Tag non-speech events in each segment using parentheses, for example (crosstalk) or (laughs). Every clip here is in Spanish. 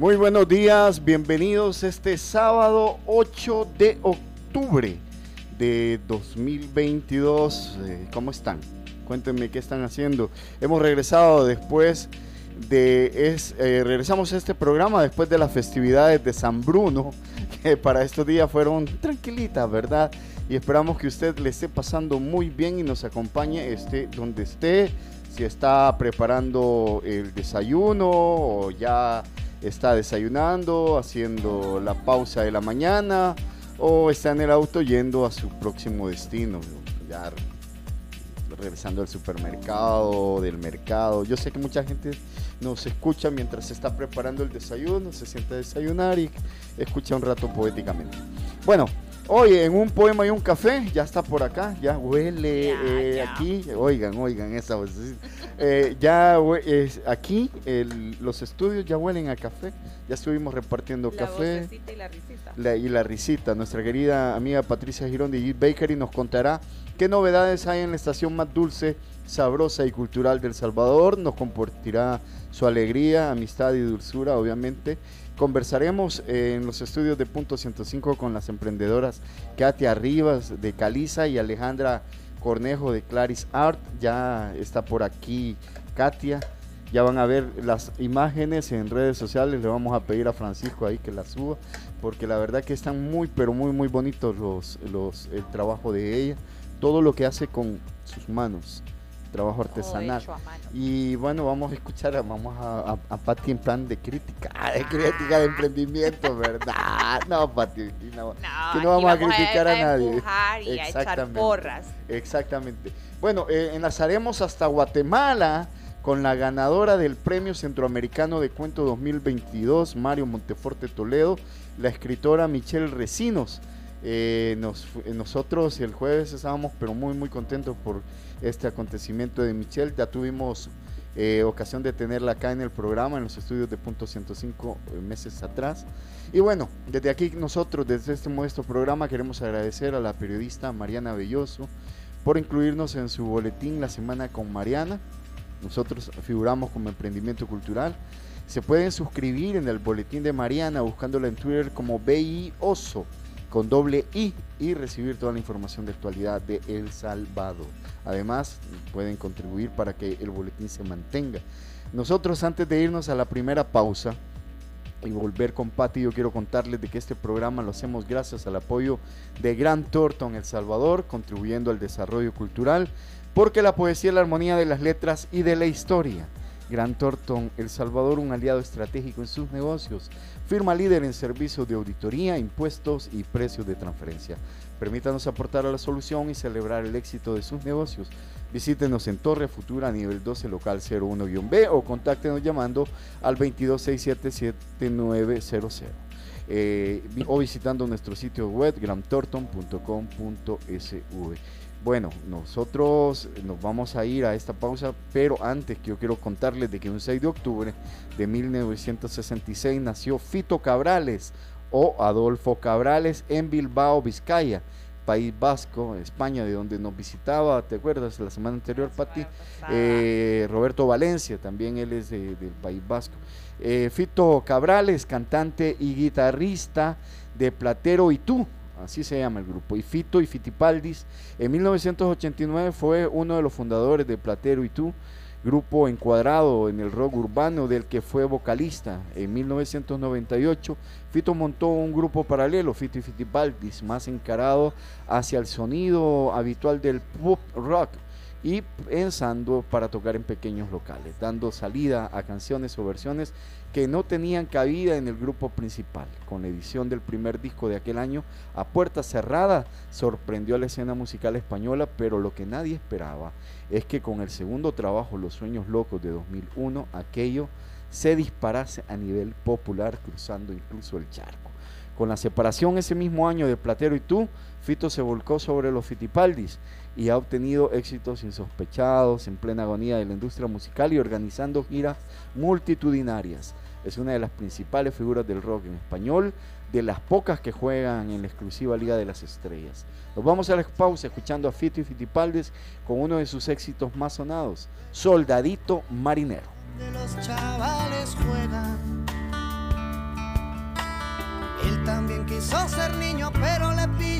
Muy buenos días, bienvenidos este sábado 8 de octubre de 2022. Eh, ¿Cómo están? Cuéntenme qué están haciendo. Hemos regresado después de es, eh, regresamos a este programa después de las festividades de San Bruno, (laughs) que para estos días fueron tranquilitas, ¿verdad? Y esperamos que usted le esté pasando muy bien y nos acompañe esté donde esté, si está preparando el desayuno o ya está desayunando, haciendo la pausa de la mañana o está en el auto yendo a su próximo destino, ya regresando al supermercado, del mercado. Yo sé que mucha gente nos escucha mientras se está preparando el desayuno, se siente a desayunar y escucha un rato poéticamente. Bueno, Hoy en un poema y un café, ya está por acá, ya huele eh, aquí, oigan, oigan esa voz. Eh, ya es, aquí los estudios ya huelen a café, ya estuvimos repartiendo café. y la risita. La, y la risita. Nuestra querida amiga Patricia Girón de Bakery nos contará qué novedades hay en la estación más dulce, sabrosa y cultural del Salvador. Nos compartirá su alegría, amistad y dulzura, obviamente. Conversaremos en los estudios de Punto 105 con las emprendedoras Katia Rivas de Caliza y Alejandra Cornejo de Claris Art. Ya está por aquí Katia. Ya van a ver las imágenes en redes sociales. Le vamos a pedir a Francisco ahí que las suba. Porque la verdad que están muy, pero muy, muy bonitos los, los, el trabajo de ella. Todo lo que hace con sus manos trabajo artesanal. Y bueno, vamos a escuchar, vamos a, a, Pati en plan de crítica, (laughs) de crítica de emprendimiento, ¿verdad? No, Pati, no, que no vamos, a criticar a, nadie. Y Exactamente. A porras. Exactamente. Bueno, eh, enlazaremos hasta Guatemala con la ganadora del Premio Centroamericano de Cuento 2022, Mario Monteforte Toledo, la escritora Michelle Recinos. Eh, nos, nosotros el jueves estábamos pero muy muy contentos por este acontecimiento de Michelle. Ya tuvimos eh, ocasión de tenerla acá en el programa, en los estudios de Punto 105 eh, meses atrás. Y bueno, desde aquí nosotros, desde este modesto programa, queremos agradecer a la periodista Mariana Belloso por incluirnos en su boletín La Semana con Mariana. Nosotros figuramos como emprendimiento cultural. Se pueden suscribir en el boletín de Mariana buscándola en Twitter como BI Oso con doble I y recibir toda la información de actualidad de El Salvador. Además, pueden contribuir para que el boletín se mantenga. Nosotros antes de irnos a la primera pausa y volver con Pati, yo quiero contarles de que este programa lo hacemos gracias al apoyo de Gran Thornton El Salvador, contribuyendo al desarrollo cultural, porque la poesía es la armonía de las letras y de la historia. Gran Thornton El Salvador, un aliado estratégico en sus negocios. Firma líder en servicios de auditoría, impuestos y precios de transferencia. Permítanos aportar a la solución y celebrar el éxito de sus negocios. Visítenos en Torre Futura, nivel 12, local 01-B o contáctenos llamando al 22677900 eh, o visitando nuestro sitio web gramtorton.com.sv. Bueno, nosotros nos vamos a ir a esta pausa, pero antes que yo quiero contarles de que un 6 de octubre de 1966 nació Fito Cabrales o Adolfo Cabrales en Bilbao, Vizcaya, País Vasco, España, de donde nos visitaba, ¿te acuerdas? La semana anterior, Pati. Eh, Roberto Valencia, también él es del País Vasco. Eh, Fito Cabrales, cantante y guitarrista de Platero y tú, así se llama el grupo, y Fito y Fitipaldis. En 1989 fue uno de los fundadores de Platero y Tú, grupo encuadrado en el rock urbano del que fue vocalista. En 1998 Fito montó un grupo paralelo, Fito y Fitipaldis, más encarado hacia el sonido habitual del pop rock y pensando para tocar en pequeños locales, dando salida a canciones o versiones que no tenían cabida en el grupo principal. Con la edición del primer disco de aquel año, a puerta cerrada, sorprendió a la escena musical española, pero lo que nadie esperaba es que con el segundo trabajo, Los Sueños Locos de 2001, aquello se disparase a nivel popular, cruzando incluso el charco. Con la separación ese mismo año de Platero y tú, Fito se volcó sobre los Fitipaldis y ha obtenido éxitos insospechados en plena agonía de la industria musical y organizando giras multitudinarias. Es una de las principales figuras del rock en español, de las pocas que juegan en la exclusiva Liga de las Estrellas. Nos vamos a la pausa escuchando a Fito y Fitipaldes con uno de sus éxitos más sonados, Soldadito Marinero. De los chavales juegan también quiso ser niño, pero le pilló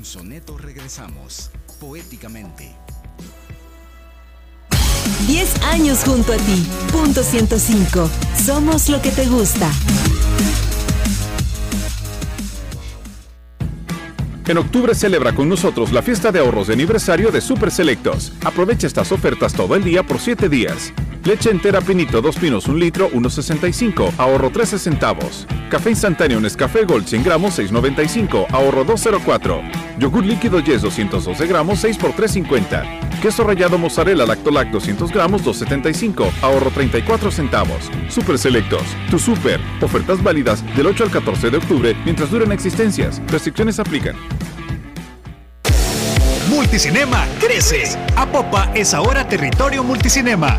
Un soneto regresamos. Poéticamente. 10 años junto a ti. Punto 105. Somos lo que te gusta. En octubre celebra con nosotros la fiesta de ahorros de aniversario de Super Selectos. Aprovecha estas ofertas todo el día por 7 días. Leche entera Pinito 2 pinos 1 litro 1.65, ahorro 13 centavos. Café instantáneo Nescafé Gold 100 gramos 6.95, ahorro 2.04. Yogur líquido Yes 212 gramos 6 por 3.50. Queso rallado mozzarella Lactolac 200 gramos 2.75, ahorro 34 centavos. Super Selectos, tu super. Ofertas válidas del 8 al 14 de octubre mientras duren existencias. Restricciones aplican. Multicinema crece. Apopa es ahora territorio multicinema.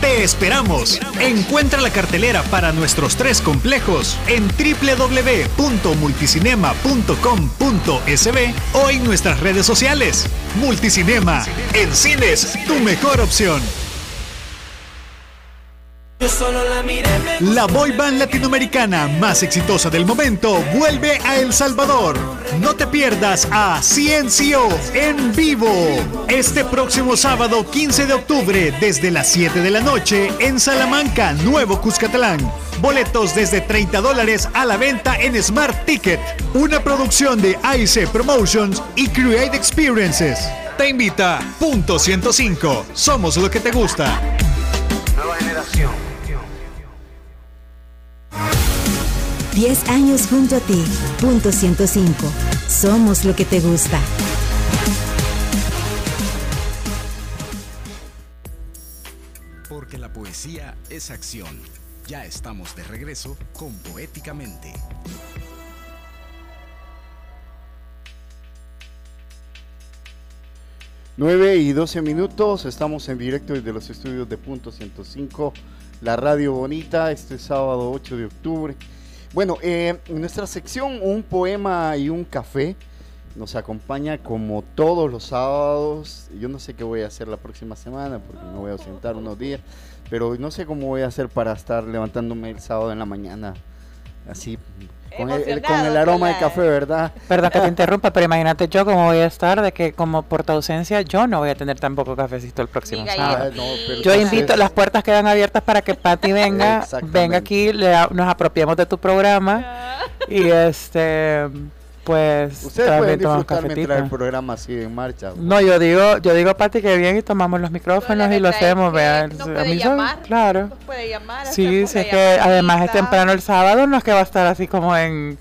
Te esperamos. Encuentra la cartelera para nuestros tres complejos en www.multicinema.com.sb o en nuestras redes sociales. Multicinema, en cines, tu mejor opción. La boy band latinoamericana más exitosa del momento vuelve a El Salvador. No te pierdas a Ciencio en vivo este próximo sábado 15 de octubre desde las 7 de la noche en Salamanca, Nuevo Cuscatlán. Boletos desde 30 dólares a la venta en Smart Ticket. Una producción de AIC Promotions y Create Experiences. Te invita Punto 105. Somos lo que te gusta. Nueva generación. 10 años junto a ti. Punto 105. Somos lo que te gusta. Porque la poesía es acción. Ya estamos de regreso con Poéticamente. 9 y 12 minutos, estamos en directo desde los estudios de Punto 105, la radio bonita, este sábado 8 de octubre. Bueno, eh, en nuestra sección Un poema y un café nos acompaña como todos los sábados. Yo no sé qué voy a hacer la próxima semana porque me voy a ausentar unos días, pero no sé cómo voy a hacer para estar levantándome el sábado en la mañana así con el, aroma de café, ¿verdad? Perdón que te (laughs) interrumpa, pero imagínate yo cómo voy a estar, de que como por tu ausencia yo no voy a tener tampoco cafecito el próximo sábado. yo invito, las puertas quedan abiertas para que Patti (laughs) venga, venga aquí, nos apropiemos de tu programa y este pues ustedes pueden disfrutar mientras el programa sigue en marcha. No, yo digo, yo digo Pati que bien y tomamos los micrófonos y lo hacemos, vean. puede llamar, claro. puede llamar. Sí, sé que además es temprano el sábado, no es que va a estar así como en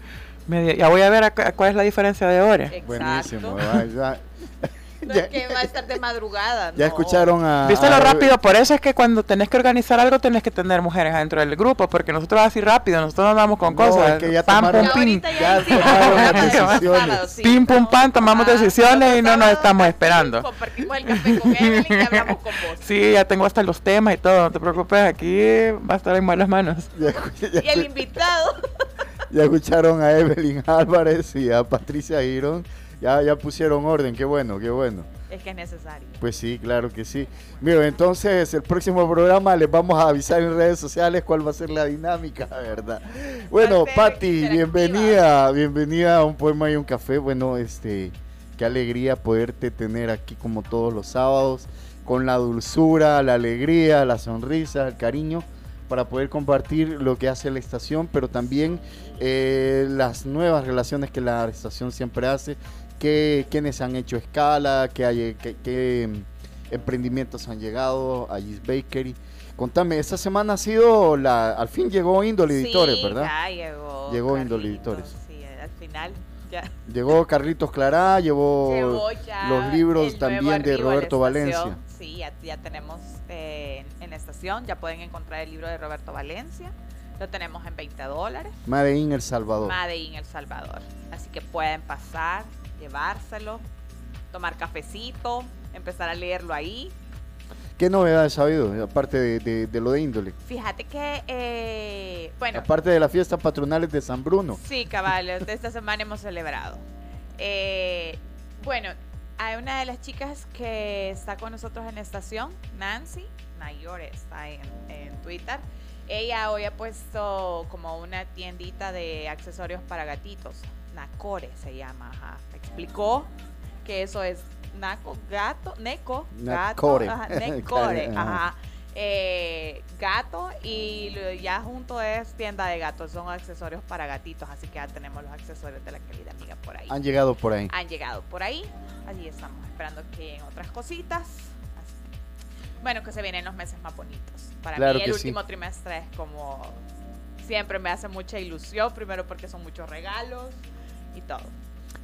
media. Ya voy a ver cuál es la diferencia de hora. Buenísimo, no es que va a estar de madrugada. Ya escucharon a. Viste lo rápido, por eso es que cuando tenés que organizar algo tenés que tener mujeres adentro del grupo, porque nosotros así rápido, nosotros no andamos con cosas. Es que ya pam, pum, pim. Ya, tomaron (laughs) decisiones. Pim, pum, pam, tomamos decisiones y no nos estamos esperando. Compartimos el café con Evelyn y hablamos con vos. Sí, ya tengo hasta los temas y todo, no te preocupes, aquí va a estar en malas manos. y el invitado. Ya escucharon a Evelyn Álvarez y a Patricia Girón ya, ya pusieron orden, qué bueno, qué bueno. Es que es necesario. Pues sí, claro que sí. Mira, entonces el próximo programa les vamos a avisar en redes sociales cuál va a ser la dinámica, (laughs) ¿verdad? Bueno, Patti, bienvenida, bienvenida a un poema y un café. Bueno, este, qué alegría poderte tener aquí como todos los sábados, con la dulzura, la alegría, la sonrisa, el cariño para poder compartir lo que hace la estación, pero también eh, las nuevas relaciones que la estación siempre hace qué, quiénes han hecho escala, qué, hay, qué, mm, emprendimientos han llegado a Gis Bakery. Contame, esta semana ha sido la, al fin llegó Indole Editores, ¿verdad? Ya llegó. Llegó Indole Editores. Sí, al final. Ya. (laughs) Llegó Carlitos Clará, llevó los libros también de Roberto Valencia. Sí, ya, tenemos eh, en la estación, ya pueden encontrar el libro de Roberto Valencia. Lo tenemos en 20 dólares. Made in El Salvador. Made in El Salvador. Así que pueden pasar, llevárselo, tomar cafecito, empezar a leerlo ahí. ¿Qué novedades ha habido, aparte de, lo de índole? Fíjate que, eh, bueno... Aparte de las fiestas patronales de San Bruno. Sí, cabales, de esta semana hemos celebrado. Eh, bueno, hay una de las chicas que está con nosotros en la estación, Nancy, mayor está en, en Twitter. Ella hoy ha puesto como una tiendita de accesorios para gatitos. Nacore se llama, ajá. Explicó que eso es Naco, gato, Neco, gato, ajá, (laughs) Necore, ajá. Eh, gato y ya junto es tienda de gatos, son accesorios para gatitos, así que ya tenemos los accesorios de la querida amiga por ahí. Han llegado por ahí. Han llegado por ahí, allí estamos esperando que en otras cositas. bueno, que se vienen los meses más bonitos. Para mí el último trimestre es como siempre me hace mucha ilusión, primero porque son muchos regalos, y todo.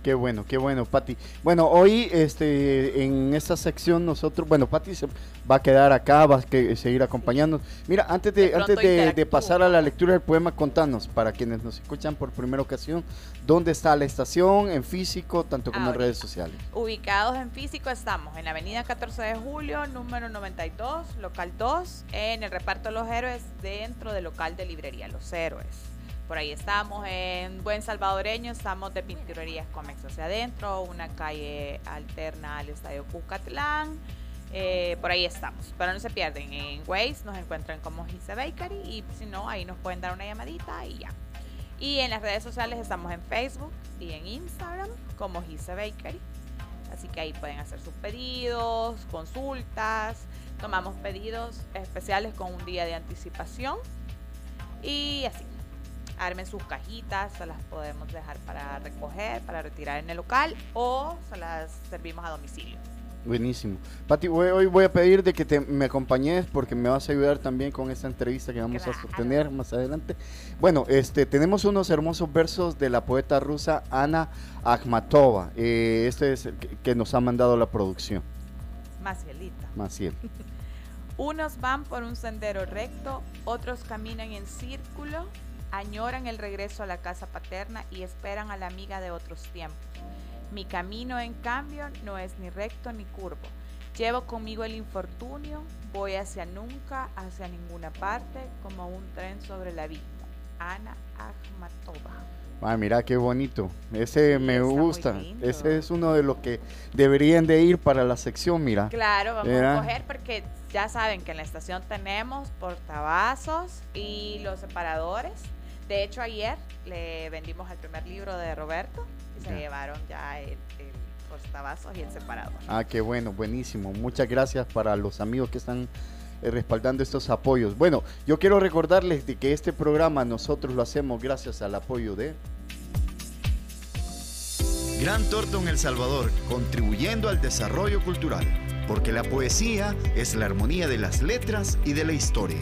Qué bueno, qué bueno, Pati. Bueno, hoy este, en esta sección nosotros, bueno, Pati se va a quedar acá, va a seguir acompañándonos. Mira, antes de, antes de, pasar a la lectura del poema, contanos, para quienes nos escuchan por primera ocasión, ¿dónde está la estación en físico, tanto como en redes sociales? Ubicados en físico estamos en la avenida 14 de julio, número 92, local 2, en el reparto de los héroes, dentro del local de librería Los Héroes. Por ahí estamos en Buen Salvadoreño, estamos de Pinturerías Comex hacia adentro, una calle alterna al Estadio Cucatlán. Eh, por ahí estamos, pero no se pierden. En Waze nos encuentran como Gise Bakery y si no, ahí nos pueden dar una llamadita y ya. Y en las redes sociales estamos en Facebook y en Instagram como Gise Bakery. Así que ahí pueden hacer sus pedidos, consultas. Tomamos pedidos especiales con un día de anticipación. Y así armen sus cajitas, se las podemos dejar para recoger, para retirar en el local o se las servimos a domicilio. Buenísimo. Pati, hoy voy a pedir de que te, me acompañes porque me vas a ayudar también con esta entrevista que vamos a sostener más adelante. Bueno, este, tenemos unos hermosos versos de la poeta rusa Ana Akhmatova. Eh, este es el que, nos ha mandado la producción. Macielita. Maciel. (laughs) Unos van por un sendero recto, otros caminan en círculo, añoran el regreso a la casa paterna y esperan a la amiga de otros tiempos. Mi camino, en cambio, no es ni recto ni curvo. Llevo conmigo el infortunio, voy hacia nunca, hacia ninguna parte, como un tren sobre el abismo. Ana Akhmatova. Ah, mira qué bonito. Ese me gusta. Ese es uno de los que deberían de ir para la sección, mira. Claro, vamos a coger porque ya saben que en la estación tenemos portavasos y los separadores. De hecho, ayer le vendimos el primer libro de Roberto y se llevaron ya el, el portavasos y el separador. Ah, qué bueno, buenísimo. Muchas gracias para los amigos que están eh, respaldando estos apoyos. Bueno, yo quiero recordarles de que este programa nosotros lo hacemos gracias al apoyo de Gran Torton El Salvador, contribuyendo al desarrollo cultural, porque la poesía es la armonía de las letras y de la historia.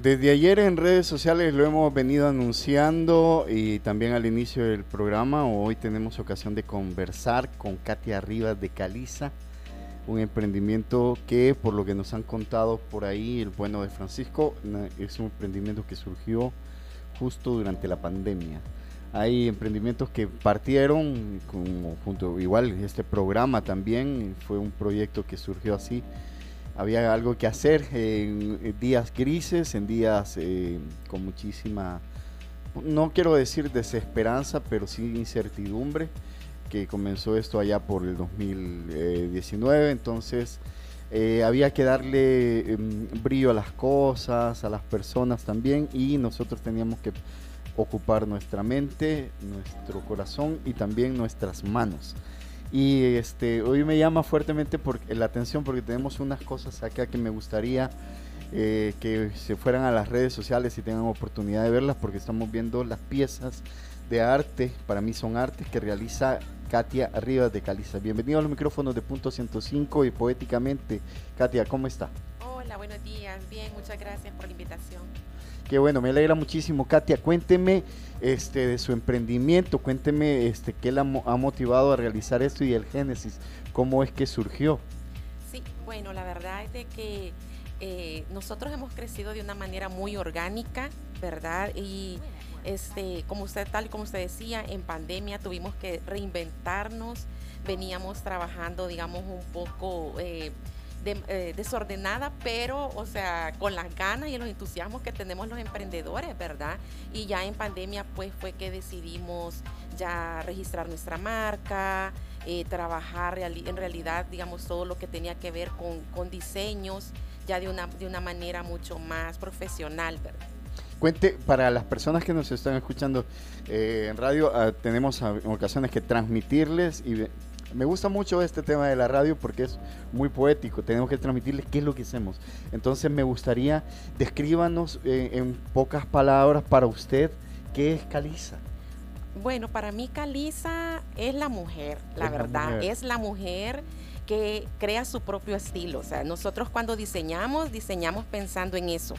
Desde ayer en redes sociales lo hemos venido anunciando y también al inicio del programa. Hoy tenemos ocasión de conversar con Katia Rivas de Caliza, un emprendimiento que por lo que nos han contado por ahí el bueno de Francisco es un emprendimiento que surgió justo durante la pandemia. Hay emprendimientos que partieron como junto igual este programa también fue un proyecto que surgió así había algo que hacer en días grises, en días eh, con muchísima, no quiero decir desesperanza, pero sí incertidumbre, que comenzó esto allá por el 2019, entonces eh, había que darle em, brillo a las cosas, a las personas también, y nosotros teníamos que ocupar nuestra mente, nuestro corazón y también nuestras manos. Y este, hoy me llama fuertemente por, la atención porque tenemos unas cosas acá que me gustaría eh, que se fueran a las redes sociales y tengan oportunidad de verlas porque estamos viendo las piezas de arte, para mí son artes, que realiza Katia Rivas de Caliza. Bienvenido a los micrófonos de Punto 105 y Poéticamente. Katia, ¿cómo está? Hola, buenos días. Bien, muchas gracias por la invitación. Qué bueno, me alegra muchísimo. Katia, cuénteme este, de su emprendimiento, cuénteme este, qué la ha motivado a realizar esto y el génesis, cómo es que surgió. Sí, bueno, la verdad es que eh, nosotros hemos crecido de una manera muy orgánica, ¿verdad? Y este, como usted, tal como usted decía, en pandemia tuvimos que reinventarnos, veníamos trabajando, digamos, un poco... Eh, eh, desordenada, pero, o sea, con las ganas y los entusiasmos que tenemos los emprendedores, ¿verdad? Y ya en pandemia, pues fue que decidimos ya registrar nuestra marca, eh, trabajar en realidad, digamos, todo lo que tenía que ver con, diseños, ya de una, de una manera mucho más profesional, ¿verdad? Cuente, para las personas que nos están escuchando eh, en radio, ah, tenemos ocasiones que transmitirles y me gusta mucho este tema de la radio porque es muy poético. Tenemos que transmitirles qué es lo que hacemos. Entonces me gustaría, descríbanos eh, en pocas palabras para usted qué es Caliza. Bueno, para mí Caliza es la mujer, la verdad. Es la mujer que crea su propio estilo. O sea, nosotros cuando diseñamos, diseñamos pensando en eso,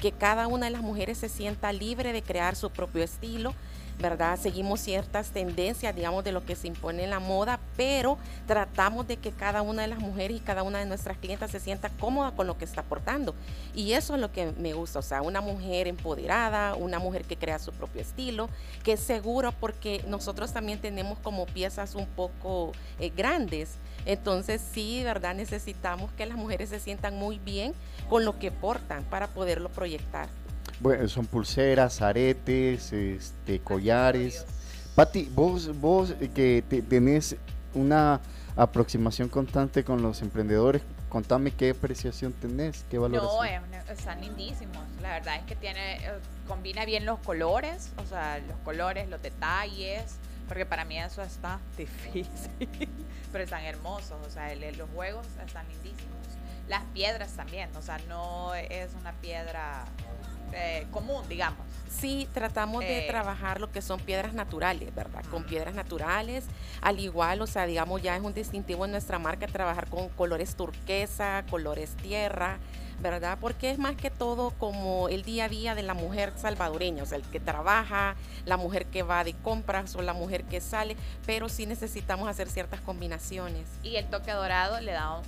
que cada una de las mujeres se sienta libre de crear su propio estilo ¿verdad? Seguimos ciertas tendencias, digamos, de lo que se impone en la moda, pero tratamos de que cada una de las mujeres y cada una de nuestras clientas se sienta cómoda con lo que está aportando. Y eso es lo que me gusta, o sea, una mujer empoderada, una mujer que crea su propio estilo, que es seguro porque nosotros también tenemos como piezas un poco eh, grandes. Entonces sí, ¿verdad? Necesitamos que las mujeres se sientan muy bien con lo que portan para poderlo proyectar. Bueno, son pulseras, aretes, este, collares. Pati, vos, vos eh, que tenés una aproximación constante con los emprendedores. Contame qué apreciación tenés, qué valoración. No, están lindísimos. La verdad es que tiene, eh, combina bien los colores, o sea, los colores, los detalles, porque para mí eso está (laughs) difícil, pero están hermosos, o sea, los juegos están lindísimos. Las piedras también, o sea, no es una piedra eh, común, digamos. Sí, tratamos de eh, trabajar lo que son piedras naturales, ¿verdad? Con piedras naturales, al igual, o sea, digamos, ya es un distintivo en nuestra marca trabajar con colores turquesa, colores tierra, ¿verdad? Porque es más que todo como el día a día de la mujer salvadoreña, o sea, el que trabaja, la mujer que va de compras o la mujer que sale, pero sí necesitamos hacer ciertas combinaciones. Y el toque dorado le da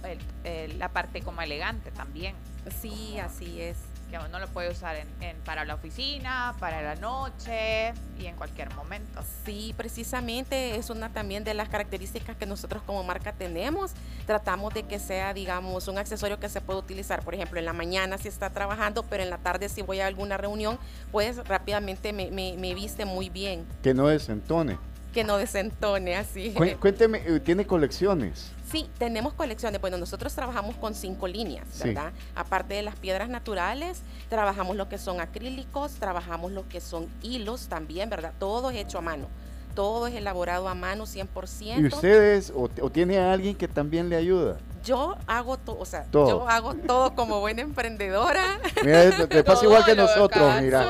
la parte como elegante también. Sí, así es que uno lo puede usar en, para la oficina, para la noche y en cualquier momento. Sí, precisamente es una también de las características que nosotros como marca tenemos. Tratamos de que sea, digamos, un accesorio que se puede utilizar, por ejemplo, en la mañana si está trabajando, pero en la tarde si voy a alguna reunión, pues rápidamente me, me viste muy bien. Que no desentone. Que no desentone, así. Cuénteme, eh, ¿tiene colecciones? Sí, tenemos colecciones. Bueno, nosotros trabajamos con cinco líneas, ¿verdad? Aparte de las piedras naturales, trabajamos lo que son acrílicos, trabajamos lo que son hilos también, ¿verdad? Todo es hecho a mano. Todo es elaborado a mano 100%. ¿Y ustedes o, o tiene alguien que también le ayuda? Yo hago todo, o sea, yo hago todo como buena emprendedora. Mira, te pasa igual que nosotros, mira.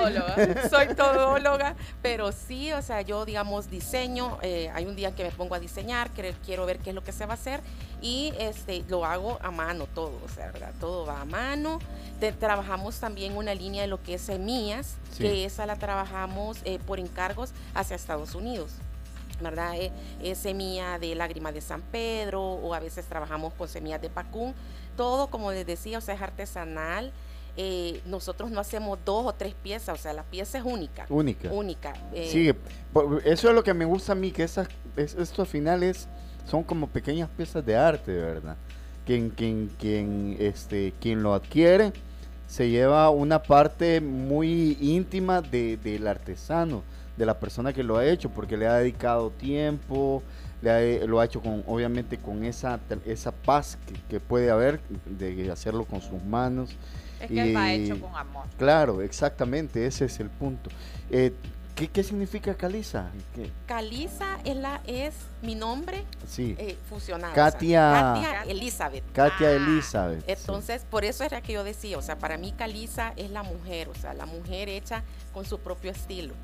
Soy todóloga, pero sí, o sea, yo digamos diseño, eh, hay un día que me pongo a diseñar, que quiero ver qué es lo que se va a hacer y este lo hago a mano todo, o sea, ¿verdad? Todo va a mano. trabajamos también una línea de lo que es semillas, que esa la trabajamos eh, por encargos hacia Estados Unidos. ¿Verdad? Es, es, semilla de lágrima de San Pedro o a veces trabajamos con semillas de pacún. Todo, como les decía, o sea, es artesanal. Eh, nosotros no hacemos dos o tres piezas, o sea, la pieza es única. Única. Única. Eh. sí, eso es lo que me gusta a mí, que esas, estos finales son como pequeñas piezas de arte, ¿verdad? Quien, quien, quien, este, quien lo adquiere se lleva una parte muy íntima de, del artesano de la persona que lo ha hecho, porque le ha dedicado tiempo, le lo ha hecho con, obviamente con esa, esa paz que, puede haber de hacerlo con sus manos. Es que y, hecho con amor. Claro, exactamente, ese es el punto. Eh, ¿Qué, significa Caliza? Caliza es, la, es mi nombre sí. Eh, fusionado. Katia, Katia Elizabeth. Katia ah, Elizabeth. Entonces, por eso era que yo decía, o sea, para mí Caliza es la mujer, o sea, la mujer hecha con su propio estilo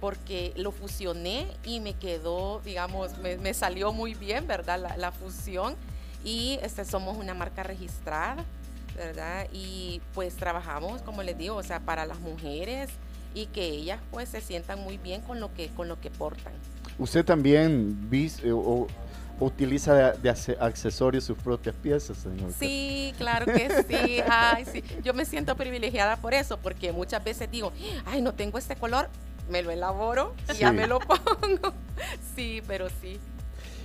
porque lo fusioné y me quedó, digamos, me, salió muy bien, ¿verdad? La, fusión. Y este, somos una marca registrada, ¿verdad? Y pues trabajamos, como les digo, o sea, para las mujeres y que ellas pues se sientan muy bien con lo que, con lo que portan. ¿Usted también viste o, utiliza de, accesorios sus propias piezas, señor? Sí, claro que sí. Ay, sí. Yo me siento privilegiada por eso, porque muchas veces digo, ay, no tengo este color, me lo elaboro y ya me lo (laughs) pongo. sí, pero sí.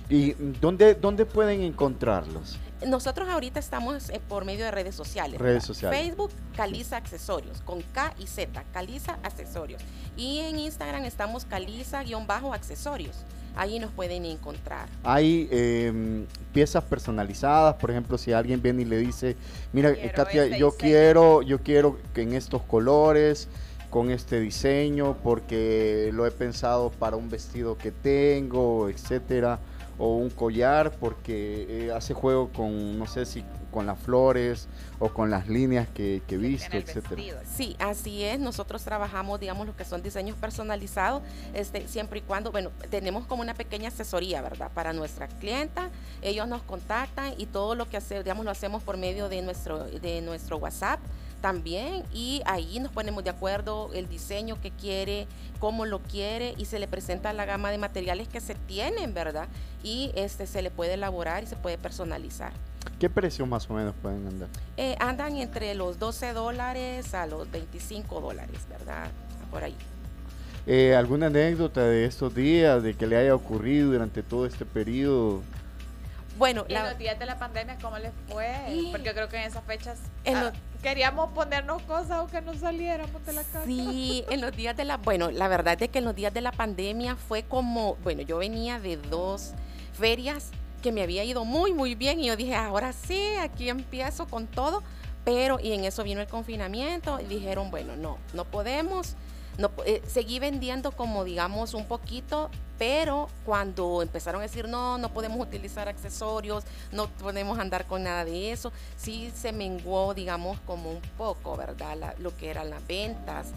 ¿Y dónde, dónde pueden encontrarlos? Nosotros ahorita estamos eh, por medio de redes sociales. Redes sociales. Facebook, Caliza Accesorios, con K y Z, Caliza Accesorios. Y en Instagram estamos Caliza-accesorios. Ahí nos pueden encontrar. Hay em, piezas personalizadas, por ejemplo, si alguien viene y le dice, mira, Katia, este yo quiero, yo quiero que en estos colores, con este diseño porque lo he pensado para un vestido que tengo, etcétera, o un collar porque eh, hace juego con, no sé si con las flores o con las líneas que, he visto, etcétera. Sí, así es. Nosotros trabajamos, digamos, lo que son diseños personalizados, este, siempre y cuando, bueno, tenemos como una pequeña asesoría, ¿verdad? Para nuestra clienta, ellos nos contactan y todo lo que hacemos, digamos, lo hacemos por medio de nuestro, de nuestro WhatsApp también y ahí nos ponemos de acuerdo el diseño que quiere, cómo lo quiere y se le presenta la gama de materiales que se tienen, ¿verdad? Y este se le puede elaborar y se puede personalizar. ¿Qué precio más o menos pueden andar? Eh, andan entre los 12 dólares a los 25 dólares, ¿verdad? Por ahí. Eh, ¿Alguna anécdota de estos días, de que le haya ocurrido durante todo este periodo? Bueno, en los días de la pandemia, ¿cómo les fue? Porque yo creo que en esas fechas ah, queríamos ponernos cosas aunque no saliéramos de la casa. Sí, en los días de la, bueno, la verdad es que en los días de la pandemia fue como, bueno, yo venía de dos ferias que me había ido muy, muy bien y yo dije, ahora sí, aquí empiezo con todo, pero y en eso vino el confinamiento y dijeron, bueno, no, no podemos, no, eh, seguí vendiendo como digamos un poquito, pero cuando empezaron a decir, no, no podemos utilizar accesorios, no podemos andar con nada de eso, sí se menguó, digamos, como un poco, ¿verdad? lo que eran las ventas,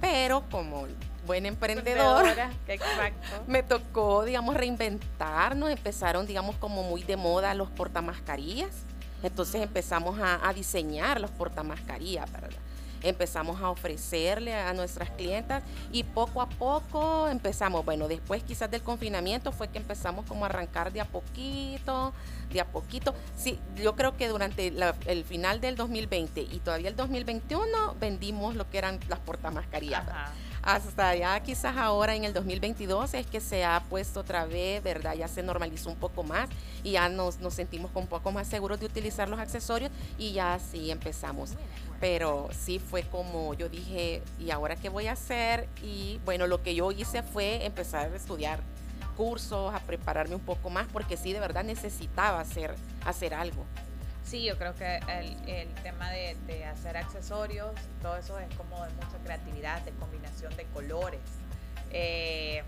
pero como buen emprendedor, (laughs) me tocó, digamos, reinventarnos, empezaron, digamos, como muy de moda los portamascarillas, entonces empezamos a, a diseñar los portamascarillas, ¿verdad? Empezamos a ofrecerle a nuestras clientas y poco a poco empezamos, bueno, después quizás del confinamiento fue que empezamos como a arrancar de a poquito, de a poquito. Sí, yo creo que durante el final del 2020 y todavía el 2021 vendimos lo que eran las portamascarillas hasta ya quizás ahora en el 2022 es que se ha puesto otra vez, ¿verdad? Ya se normalizó un poco más y ya nos, nos sentimos un poco más seguros de utilizar los accesorios y ya sí empezamos. Pero sí fue como yo dije, ¿y ahora qué voy a hacer? Y bueno, lo que yo hice fue empezar a estudiar cursos, a prepararme un poco más, porque sí, de verdad necesitaba hacer, hacer algo. Sí, yo creo que el, tema de, hacer accesorios, todo eso es como de mucha creatividad, de combinación de colores, eh,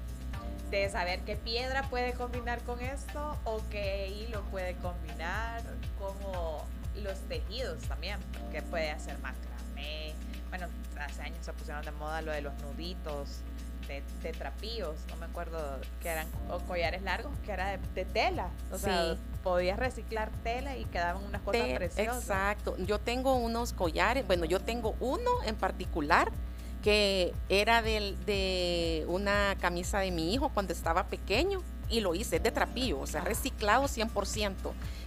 de saber qué piedra puede combinar con esto o qué hilo puede combinar, como los tejidos también, que puede hacer macramé. Bueno, hace años se pusieron de moda lo de los nuditos, de, trapillos, no me acuerdo, que eran o collares largos, que era de, tela. O sea, podías reciclar tela y quedaban unas cosas preciosas. Exacto. Yo tengo unos collares, bueno, yo tengo uno en particular que era del, de una camisa de mi hijo cuando estaba pequeño y lo hice de trapillo, o sea, reciclado 100%.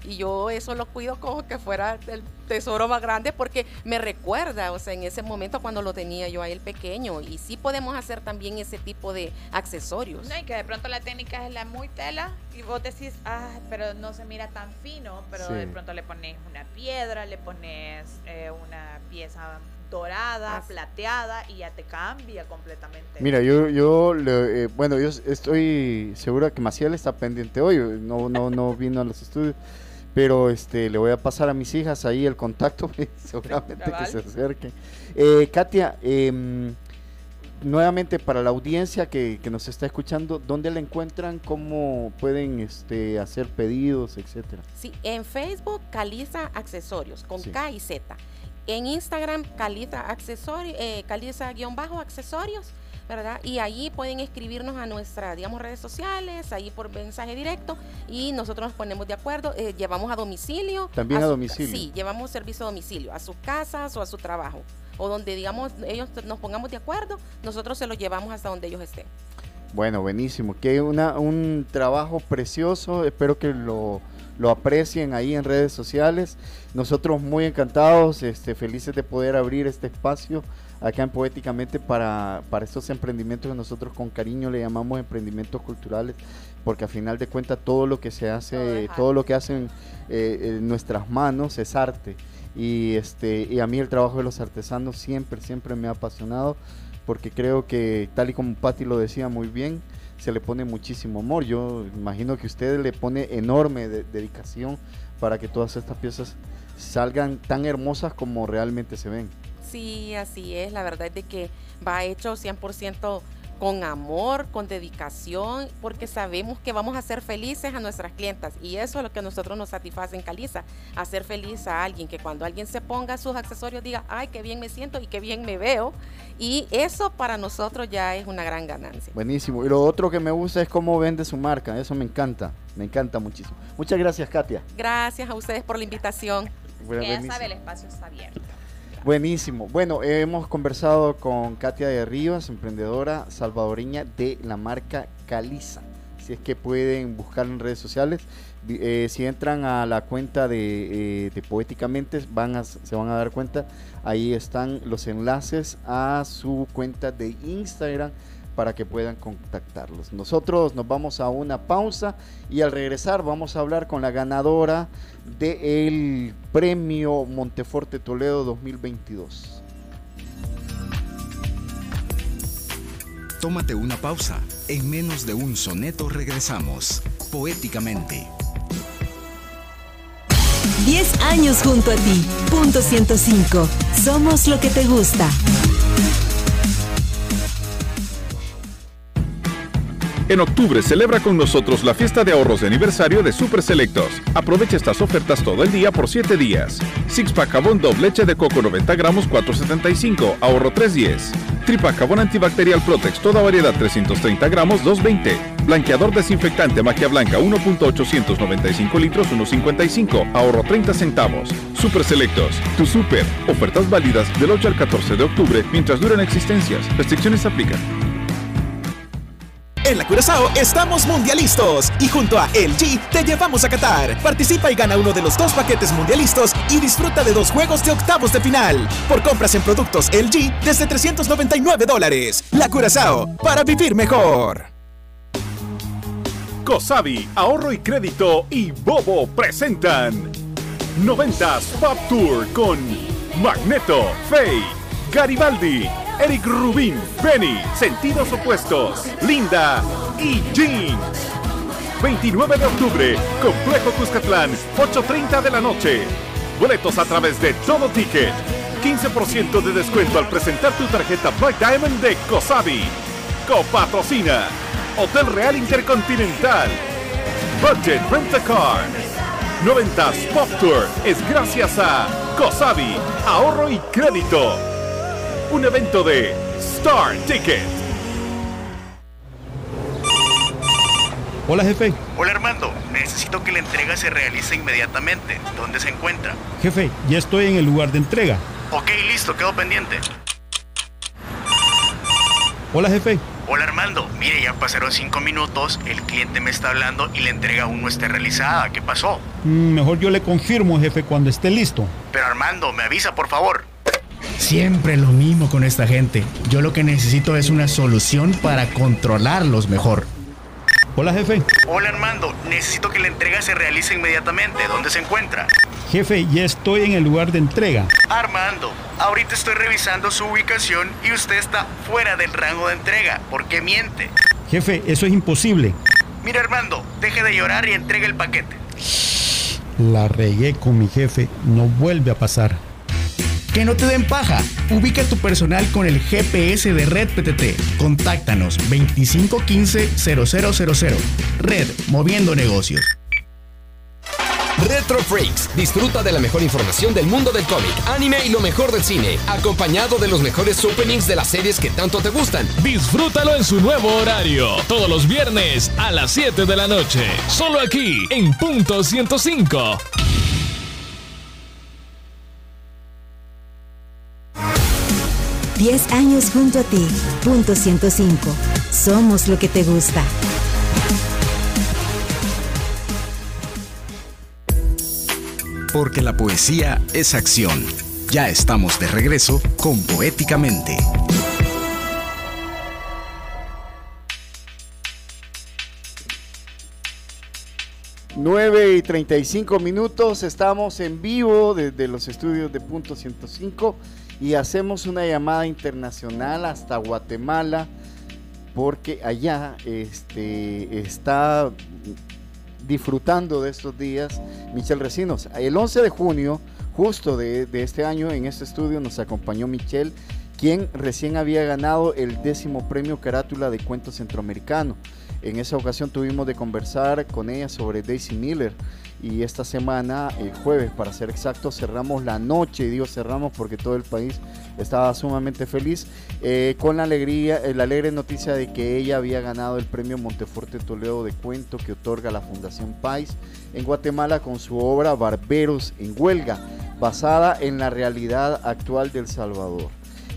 Y yo eso lo cuido como que fuera el tesoro más grande porque me recuerda, o sea, en ese momento cuando lo tenía yo ahí el pequeño. Y sí podemos hacer también ese tipo de accesorios. No, y que de pronto la técnica es la muy tela y vos decís, ah, pero no se mira tan fino, pero de pronto le pones una piedra, le pones eh, una pieza dorada, plateada y ya te cambia completamente. Mira, yo, yo eh, bueno, yo estoy seguro que Maciel está pendiente hoy, no, no, no vino a los estudios, pero este, le voy a pasar a mis hijas ahí el contacto, (laughs) seguramente que se acerquen. Eh, Katia, em, nuevamente para la audiencia que, nos está escuchando, ¿dónde la encuentran? ¿Cómo pueden este, hacer pedidos, etcétera? Sí, en Facebook, Caliza Accesorios, con K y Z. En Instagram, Caliza Accesorios, eh, Caliza-accesorios, ¿verdad? Y ahí pueden escribirnos a nuestras, digamos, redes sociales, ahí por mensaje directo, y nosotros nos ponemos de acuerdo, eh, llevamos a domicilio. También a, domicilio. Sí, llevamos servicio a domicilio, a sus casas o a su trabajo, o donde, digamos, ellos nos pongamos de acuerdo, nosotros se los llevamos hasta donde ellos estén. Bueno, buenísimo, que una, un trabajo precioso, espero que lo lo aprecien ahí en redes sociales. Nosotros muy encantados, este, felices de poder abrir este espacio acá en Poéticamente para, para estos emprendimientos que nosotros con cariño le llamamos emprendimientos culturales, porque a final de cuentas todo lo que se hace, todo, lo que hacen eh, nuestras manos es arte. Y, este, y a mí el trabajo de los artesanos siempre, siempre me ha apasionado, porque creo que tal y como Patti lo decía muy bien, se le pone muchísimo amor. Yo imagino que usted le pone enorme dedicación para que todas estas piezas salgan tan hermosas como realmente se ven. Sí, así es. La verdad es de que va hecho 100% con amor, con dedicación, porque sabemos que vamos a ser felices a nuestras clientas y eso es lo que a nosotros nos satisface en Caliza, hacer feliz a alguien, que cuando alguien se ponga sus accesorios diga, ay, qué bien me siento y qué bien me veo y eso para nosotros ya es una gran ganancia. Buenísimo, y lo otro que me gusta es cómo vende su marca, eso me encanta, me encanta muchísimo. Muchas gracias, Katia. Gracias a ustedes por la invitación. ya sabe, el espacio está abierto. Buenísimo. Bueno, hemos conversado con Katia de Rivas, emprendedora salvadoreña de la marca Caliza. Si es que pueden buscar en redes sociales. Eh, si entran a la cuenta de, eh, Poéticamente, van a, se van a dar cuenta. Ahí están los enlaces a su cuenta de Instagram para que puedan contactarlos. Nosotros nos vamos a una pausa y al regresar vamos a hablar con la ganadora del premio Monteforte Toledo 2022. Tómate una pausa. En menos de un soneto regresamos, poéticamente. 10 años junto a ti. Punto 105. Somos lo que te gusta. En octubre celebra con nosotros la fiesta de ahorros de aniversario de Super Selectos. Aprovecha estas ofertas todo el día por 7 días. Six pack jabón doble leche de coco 90 gramos 4.75, ahorro 3.10. Tripa jabón antibacterial Protex toda variedad 330 gramos 2.20. Blanqueador desinfectante magia blanca 1.895 litros 1.55, ahorro 30 centavos. Super Selectos, tu super. Ofertas válidas del 8 al 14 de octubre mientras duren existencias. Restricciones aplican. En la Curazao estamos mundialistas y junto a LG te llevamos a Qatar. Participa y gana uno de los dos paquetes mundialistas y disfruta de dos juegos de octavos de final. Por compras en productos LG desde 399 dólares. La Curazao, para vivir mejor. Cosabi, ahorro y crédito y Bobo presentan 90s Pop Tour con Magneto, Faye, Garibaldi, Eric Rubin, Benny, Sentidos Opuestos, Linda y Jeans. 29 de octubre, Complejo Cuscatlán, 8.30 de la noche. Boletos a través de Todo Ticket. 15% de descuento al presentar tu tarjeta Black Diamond de Cosabi. Copatrocina. Hotel Real Intercontinental. Budget Rent a Car. 90s Pop Tour es gracias a Cosabi, ahorro y crédito un evento de Star Ticket. Hola jefe. Hola Armando, necesito que la entrega se realice inmediatamente. ¿Dónde se encuentra? Jefe, ya estoy en el lugar de entrega. Ok, listo, quedo pendiente. Hola jefe. Hola Armando, mire, ya pasaron cinco minutos, el cliente me está hablando y la entrega aún no está realizada. ¿Qué pasó? Mm, mejor yo le confirmo, jefe, cuando esté listo. Pero Armando, me avisa, por favor. Siempre lo mismo con esta gente. Yo lo que necesito es una solución para controlarlos mejor. Hola, jefe. Hola, Armando. Necesito que la entrega se realice inmediatamente. ¿Dónde se encuentra? Jefe, ya estoy en el lugar de entrega. Armando, ahorita estoy revisando su ubicación y usted está fuera del rango de entrega. ¿Por qué miente? Jefe, eso es imposible. Mira, Armando, deje de llorar y entregue el paquete. La regué con mi jefe. No vuelve a pasar. Que no te den paja. Ubica tu personal con el GPS de Red PTT. Contáctanos 2515 0000. Red, moviendo negocios. Retro Freaks. Disfruta de la mejor información del mundo del cómic, anime y lo mejor del cine, acompañado de los mejores openings de las series que tanto te gustan. Disfrútalo en su nuevo horario, todos los viernes a las 7 de la noche, solo aquí en Punto 105. 10 años junto a ti. Punto 105. Somos lo que te gusta. Porque la poesía es acción. Ya estamos de regreso con Poéticamente. 9 y 35 minutos, estamos en vivo desde los estudios de Punto 105 y hacemos una llamada internacional hasta Guatemala porque allá este, está disfrutando de estos días Michelle Recinos. El 11 de junio, justo de, de, este año, en este estudio nos acompañó Michelle, quien recién había ganado el décimo premio Carátula de Cuento Centroamericano. En esa ocasión tuvimos de conversar con ella sobre Daisy Miller y esta semana, el jueves para ser exacto, cerramos la noche, y digo cerramos porque todo el país estaba sumamente feliz, eh, con la alegría, eh, la alegre noticia de que ella había ganado el premio Monteforte Toledo de Cuento que otorga la Fundación Pais en Guatemala con su obra Barberos en Huelga, basada en la realidad actual del Salvador.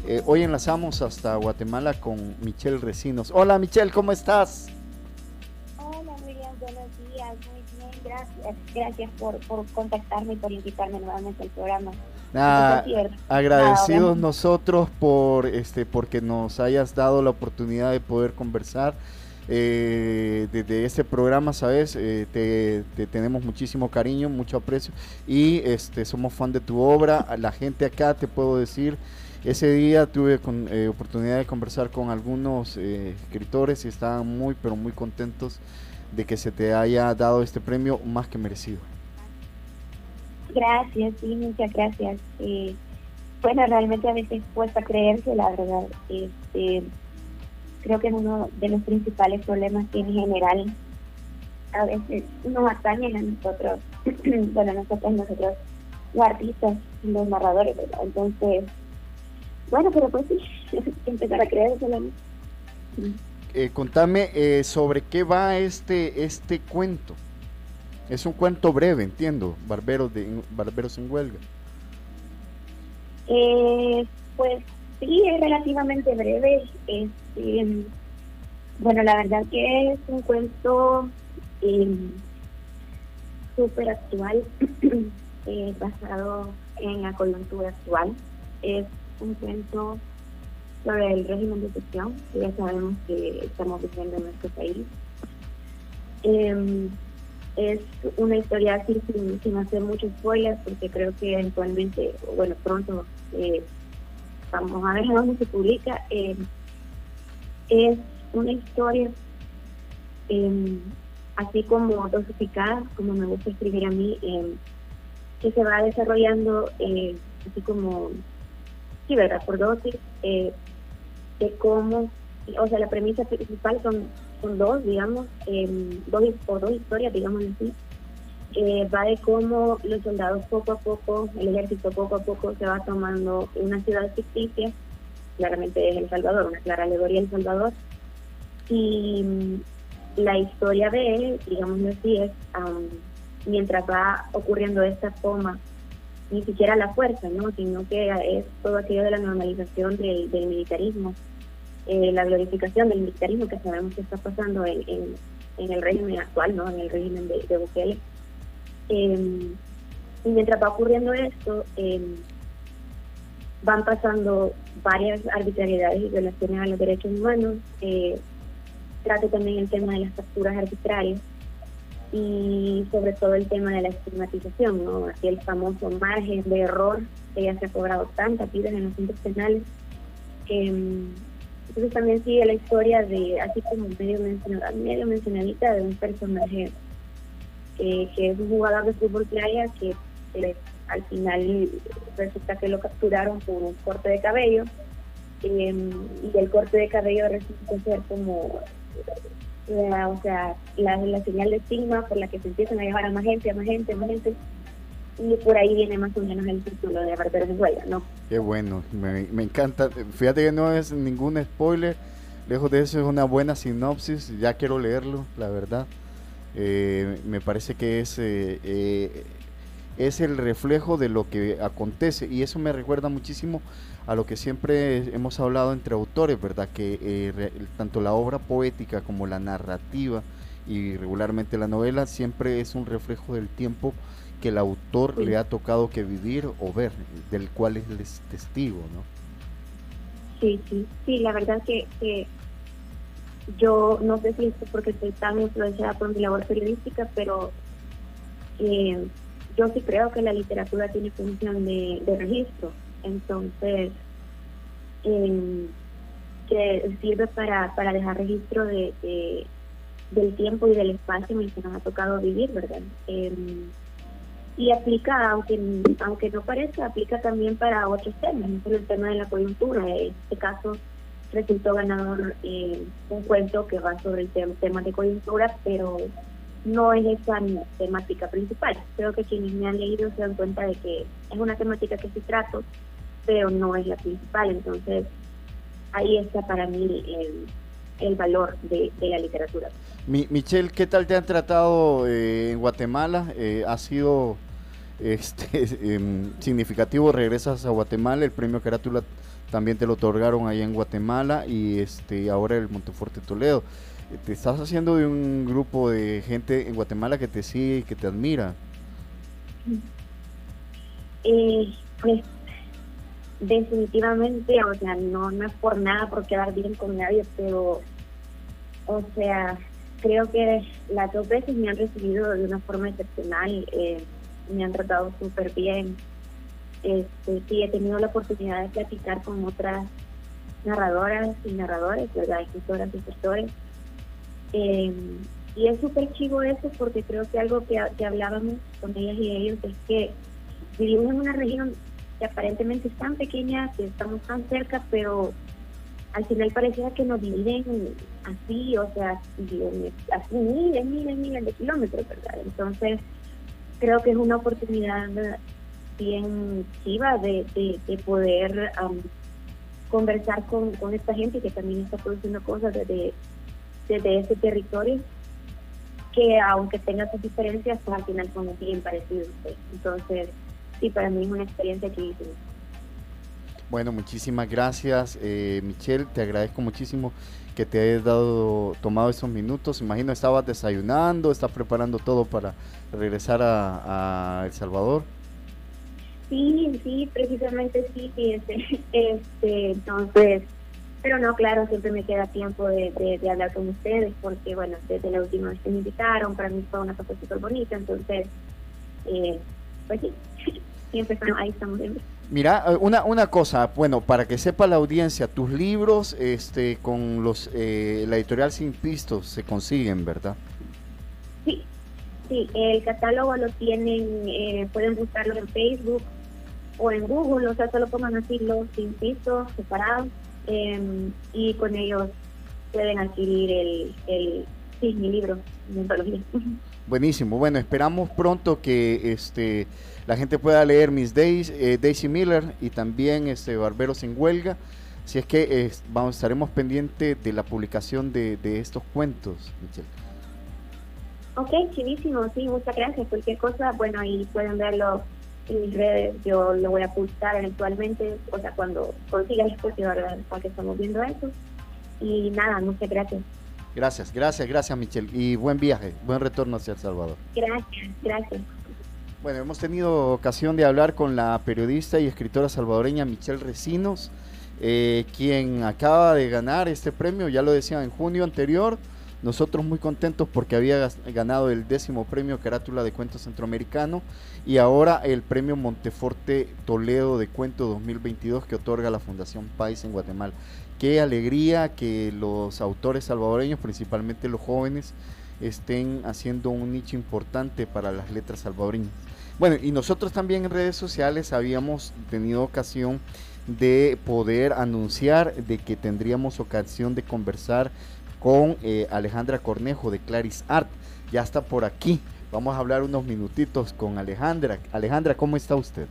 Eh, hoy enlazamos hasta Guatemala con Michelle Recinos. Hola Michelle, ¿cómo estás? Gracias, gracias por, por contactarme y por invitarme nuevamente al programa. agradecidos nosotros por este porque nos hayas dado la oportunidad de poder conversar eh, desde este programa, sabes, eh, te, tenemos muchísimo cariño, mucho aprecio y este somos fan de tu obra. La gente acá te puedo decir, ese día tuve con, eh, oportunidad de conversar con algunos escritores y estaban muy pero muy contentos de que se te haya dado este premio más que merecido. Gracias, sí, muchas gracias. Eh, bueno, realmente a veces cuesta creerse, la verdad. Este, creo que es uno de los principales problemas que en general a veces nos atañen a nosotros, (clears throat) bueno, nosotros, nosotros, los artistas, los narradores, ¿verdad? Entonces, bueno, pero pues sí, (laughs) empezar a creérselo. Eh, contame eh, sobre qué va este, este cuento. Es un cuento breve, entiendo, Barberos, de, Barberos en Huelga. Eh, pues sí, es relativamente breve. Este, bueno, la verdad que es un cuento eh, súper actual, (clears throat) eh, basado en la coyuntura actual. Es un cuento sobre el régimen de excepción, que ya sabemos que estamos viviendo en nuestro país. Eh, es una historia así sin, hacer muchos spoilers, porque creo que eventualmente, bueno, pronto eh, vamos a ver (laughs) dónde se publica. Eh, es una historia em, así como dosificada, como me gusta escribir a mí, que se va desarrollando eh, así como, sí, ¿verdad? Por dosis, de cómo, o sea, la premisa principal son son dos, digamos, eh, dos, o dos historias, digamos así. Eh, va de cómo los soldados poco a poco, el ejército poco a poco se va tomando una ciudad ficticia, claramente es El Salvador, una clara alegoría El Salvador, y mm, la historia de él, digamos así, es mientras va ocurriendo esta toma, ni siquiera la fuerza, ¿no? sino que es todo aquello de la normalización del militarismo eh, la glorificación del militarismo que sabemos que está pasando en, en, el régimen actual, ¿no? en el régimen de, de Bukele. Em, y mientras va ocurriendo esto, em, van pasando varias arbitrariedades y violaciones a los derechos humanos. Eh, trato también el tema de las capturas arbitrarias y sobre todo el tema de la estigmatización, ¿no? Así el famoso margen de error que ya se ha cobrado tantas vidas en los centros penales. Eh, entonces también sigue la historia de, así como medio, mencionada, medio mencionadita, de un personaje que es un jugador de fútbol playa que al final resulta que lo capturaron por un corte de cabello em, y el corte de cabello resulta ser como la, o sea, la señal de estigma por la que se empiezan a llevar a más gente, a más gente, a más gente y por ahí viene más o menos el título de Barberos de Huelga, ¿no? Qué bueno, me, me, encanta. Fíjate que no es ningún spoiler, lejos de eso es una buena sinopsis, ya quiero leerlo, la verdad. Eh, me parece que es, eh, eh, es el reflejo de lo que acontece y eso me recuerda muchísimo a lo que siempre hemos hablado entre autores, ¿verdad? Que tanto la obra poética como la narrativa y regularmente la novela siempre es un reflejo del tiempo que el autor le ha tocado que vivir o ver, del cual es testigo, ¿no? Sí, sí, sí, la verdad que, que yo no sé si es porque estoy tan influenciada por mi labor periodística, pero eh, yo sí creo que la literatura tiene función de, registro, entonces eh, que sirve para, para dejar registro de, del tiempo y del espacio en el que nos ha tocado vivir, ¿verdad? Eh, y aplica, aunque aunque no parezca, aplica también para otros temas, solo el tema de la coyuntura. En este caso resultó ganador eh, un cuento que va sobre el tema de coyuntura, pero no es esa temática principal. Creo que quienes me han leído se dan cuenta de que es una temática que sí trato, pero no es la principal. Entonces, ahí está para mí el, valor de, la literatura. Michelle, ¿qué tal te han tratado eh, en Guatemala? Eh, ¿Ha sido este, (laughs) em, significativo, regresas a Guatemala, el premio Carátula también te lo otorgaron allá en Guatemala y este ahora el Montefuerte Toledo. Eh, te estás haciendo de un grupo de gente en Guatemala que te sigue y que te admira. Eh, pues definitivamente, o sea, no, no es por nada, por quedar bien con nadie, pero, o sea, creo que las dos veces me han recibido de una forma excepcional. Eh, me han tratado súper bien. Este, sí, he tenido la oportunidad de platicar con otras narradoras y narradores, ¿verdad? Escritoras y escritores. Eh, y es súper chivo eso porque creo que algo que, hablábamos con ellas y ellos es que vivimos en una región que aparentemente es tan pequeña, que estamos tan cerca, pero al final parecía que nos dividen así, o sea, así miles, miles, miles de kilómetros, ¿verdad? Entonces, creo que es una oportunidad bien chiva de, de, poder conversar con, con esta gente que también está produciendo cosas desde, desde ese territorio que aunque tenga sus diferencias, pues al final son bien parecidos. Pues. Entonces, sí, para mí es una experiencia que Bueno, muchísimas gracias, eh, Michelle. Te agradezco muchísimo que te hayas dado, tomado esos minutos. Imagino estabas desayunando, estás preparando todo para regresar a, El Salvador. Sí, sí, precisamente sí, fíjense. (laughs) Este, entonces, pero no, claro, siempre me queda tiempo de, de, hablar con ustedes, porque bueno, desde la última vez que me invitaron, para mí fue una cosa súper bonita, entonces, eh, pues sí, (laughs) siempre ahí estamos. Mira, eh, una, una cosa, bueno, para que sepa la audiencia, tus libros este, con los eh, la editorial Sin Pistos se consiguen, ¿verdad? Sí, sí, el catálogo lo tienen, eh, pueden buscarlo en Facebook o en Google, o sea, solo pongan así los Sin Pistos separados Em, y con ellos pueden adquirir el, el sí, mi libro Buenísimo. Bueno, esperamos pronto que este la gente pueda leer Miss Days, eh, Daisy Miller y también este Barberos en huelga. Si es que vamos estaremos pendientes de la publicación de, de estos cuentos, Michelle. Ok, chivísimo, sí, muchas gracias. Cualquier cosa, bueno, ahí pueden verlo en mis redes, yo lo voy a publicar eventualmente, o sea, cuando consiga el. Porque estamos viendo eso. Y nada, muchas gracias. Gracias, gracias, gracias Michelle. Y buen viaje, buen retorno hacia El Salvador. Gracias, gracias. Bueno, hemos tenido ocasión de hablar con la periodista y escritora salvadoreña Michelle Recinos, eh, quien acaba de ganar este premio, ya lo decía en junio anterior, nosotros muy contentos porque había ganado el décimo premio Carátula de Cuento Centroamericano y ahora el premio Monteforte Toledo de Cuento 2022 que otorga la Fundación País en Guatemala. Qué alegría que los autores salvadoreños, principalmente los jóvenes, estén haciendo un nicho importante para las letras salvadoreñas. Bueno, y nosotros también en redes sociales habíamos tenido ocasión de poder anunciar de que tendríamos ocasión de conversar con eh, Alejandra Cornejo de Claris Art. Ya está por aquí. Vamos a hablar unos minutitos con Alejandra. Alejandra, ¿cómo está usted?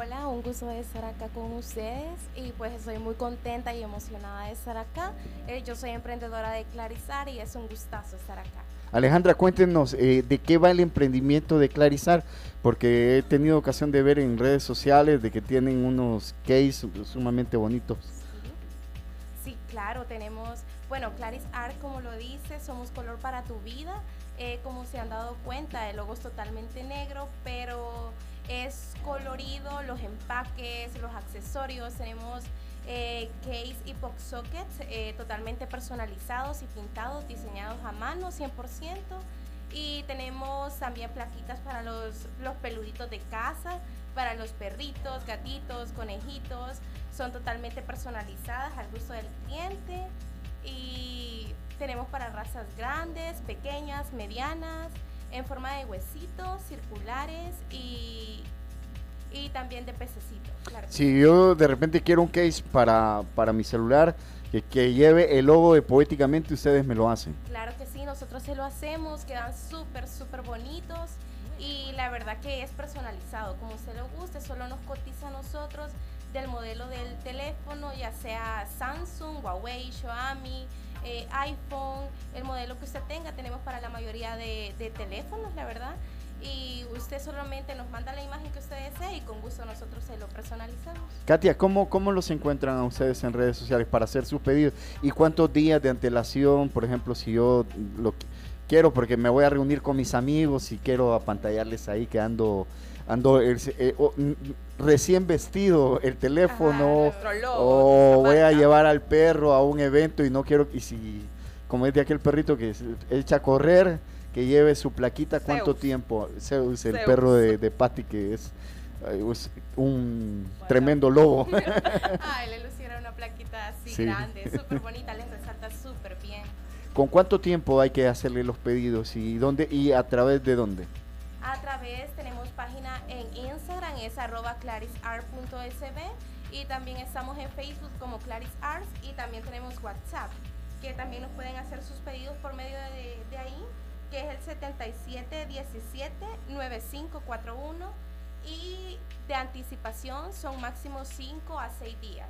Hola, un gusto de estar acá con ustedes y pues estoy muy contenta y emocionada de estar acá. Eh, yo soy emprendedora de Clarizar y es un gustazo estar acá. Alejandra, cuéntenos eh, de qué va el emprendimiento de Clarizar, porque he tenido ocasión de ver en redes sociales de que tienen unos cases sumamente bonitos. sí claro, tenemos bueno, Claris Art, como lo dice, somos color para tu vida. Eh, como se han dado cuenta, el logo es totalmente negro, pero es colorido, los empaques, los accesorios. Tenemos eh, case y box sockets eh, totalmente personalizados y pintados, diseñados a mano 100%. Y tenemos también plaquitas para los, los peluditos de casa, para los perritos, gatitos, conejitos. Son totalmente personalizadas al gusto del cliente y tenemos para razas grandes, pequeñas, medianas, en forma de huesitos, circulares y, y también de pececitos. Si yo de repente quiero un case para, para mi celular que, que, lleve el logo de Poéticamente, ustedes me lo hacen. Claro que sí, nosotros se lo hacemos, quedan súper, súper bonitos y la verdad que es personalizado, como se lo guste, solo nos cotiza a nosotros del modelo del teléfono, ya sea Samsung, Huawei, Xiaomi, eh, iPhone, el modelo que usted tenga, tenemos para la mayoría de, teléfonos, la verdad. Y usted solamente nos manda la imagen que usted desee y con gusto nosotros se lo personalizamos. Katia, ¿cómo, ¿cómo los encuentran a ustedes en redes sociales para hacer sus pedidos? ¿Y cuántos días de antelación, por ejemplo, si yo lo quiero porque me voy a reunir con mis amigos y quiero apantallarles ahí que ando ando eh, recién vestido el teléfono o voy a llevar al perro a un evento y no quiero y si como es de aquel perrito que se echa a correr que lleve su plaquita cuánto tiempo Zeus el perro de, de Patty que es un tremendo lobo. (laughs) (laughs) Ay, le luciera una plaquita así grande, (laughs) súper bonita, les resalta súper bien. ¿Con cuánto tiempo hay que hacerle los pedidos y dónde y a través de dónde? A través tenemos página en Instagram es arroba clarisart.sb y también estamos en Facebook como Claris Arts y también tenemos WhatsApp, que también nos pueden hacer sus pedidos por medio de, ahí, que es el 7717-9541 y de anticipación son máximo 5 a 6 días.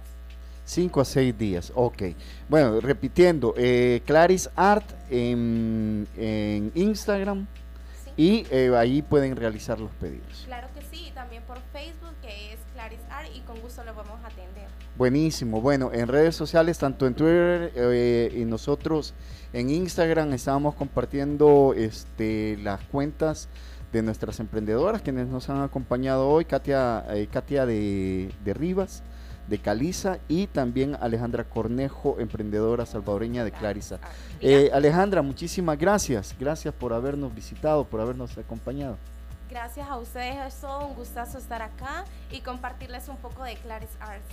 5 a 6 días, ok. Bueno, repitiendo, eh, Claris Art en, Instagram y eh, ahí pueden realizar los pedidos. Claro que sí, también por Facebook que es Claris Art y con gusto lo vamos a atender. Buenísimo, bueno, en redes sociales, tanto en Twitter eh, y nosotros en Instagram estábamos compartiendo este, las cuentas de nuestras emprendedoras quienes nos han acompañado hoy, Katia, Katia de, de Rivas de Caliza y también Alejandra Cornejo, emprendedora salvadoreña de Clarisa. Eh, Alejandra, muchísimas gracias. Gracias por habernos visitado, por habernos acompañado. Gracias a ustedes, es todo un gustazo estar acá y compartirles un poco de Claris Arts.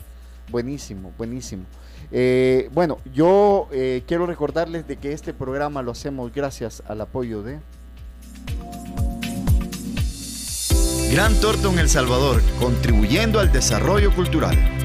Buenísimo, buenísimo. Eh, bueno, yo eh, quiero recordarles de que este programa lo hacemos gracias al apoyo de... Gran Torton El Salvador, contribuyendo al desarrollo cultural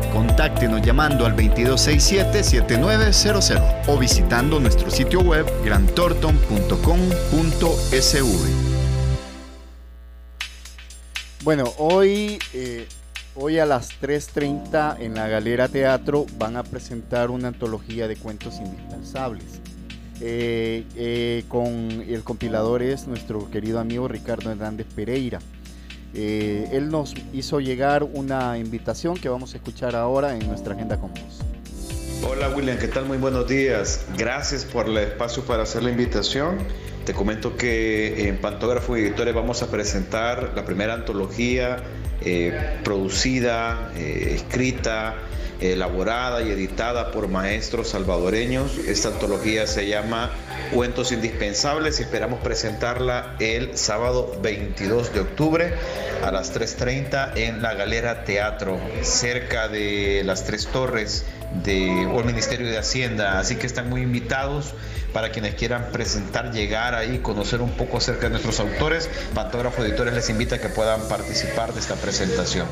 Contáctenos llamando al 2267-7900 o visitando nuestro sitio web grantorton.com.sv. Bueno, hoy, eh, hoy a las 3.30 en la Galera Teatro van a presentar una antología de cuentos indispensables. Eh, eh, con el compilador es nuestro querido amigo Ricardo Hernández Pereira. Eh, él nos hizo llegar una invitación que vamos a escuchar ahora en nuestra agenda con vos. Hola William, ¿qué tal? Muy buenos días. Gracias por el espacio para hacer la invitación. Te comento que en Pantógrafo Editores vamos a presentar la primera antología producida, escrita, elaborada y editada por maestros salvadoreños. Esta antología se llama Cuentos Indispensables y esperamos presentarla el sábado 22 de octubre a las 3.30 en la Galera Teatro, cerca de las Tres Torres de, o el Ministerio de Hacienda. Así que están muy invitados para quienes quieran presentar, llegar ahí, conocer un poco acerca de nuestros autores. Pantógrafo Editores les invita a que puedan participar de esta presentación.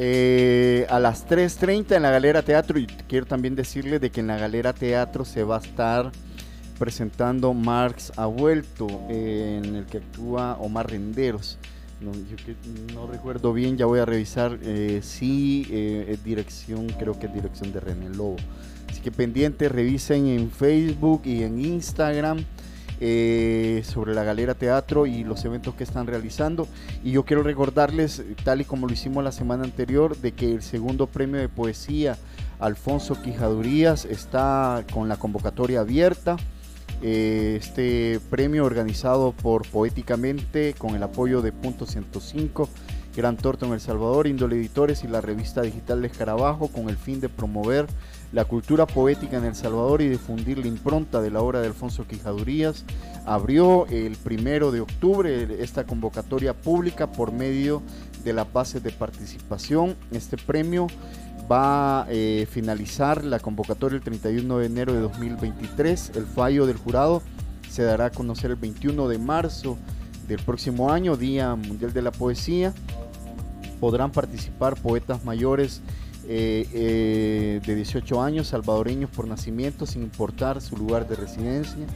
Eh, a las 3.30 en la Galera Teatro y quiero también decirles de que en la Galera Teatro se va a estar presentando Marx ha vuelto en el que actúa Omar Renderos. No, no recuerdo bien, ya voy a revisar eh, si eh, es dirección, creo que es dirección de René Lobo. Así que pendientes, revisen en Facebook y en Instagram eh, sobre la Galera Teatro y los eventos que están realizando. Y yo quiero recordarles, tal y como lo hicimos la semana anterior, de que el segundo premio de poesía Alfonso Quijadurías está con la convocatoria abierta. Eh, este premio organizado por Poéticamente con el apoyo de Punto 105, Gran Torto en El Salvador, Índole Editores y la revista digital de Escarabajo con el fin de promover la cultura poética en El Salvador y difundir la impronta de la obra de Alfonso Quijadurías. Abrió el primero de octubre esta convocatoria pública por medio de la base de participación. Este premio va a eh, finalizar la convocatoria el 31 de enero de 2023. El fallo del jurado se dará a conocer el 21 de marzo del próximo año, Día Mundial de la Poesía. Podrán participar poetas mayores eh, eh, de 18 años, salvadoreños por nacimiento, sin importar su lugar de residencia.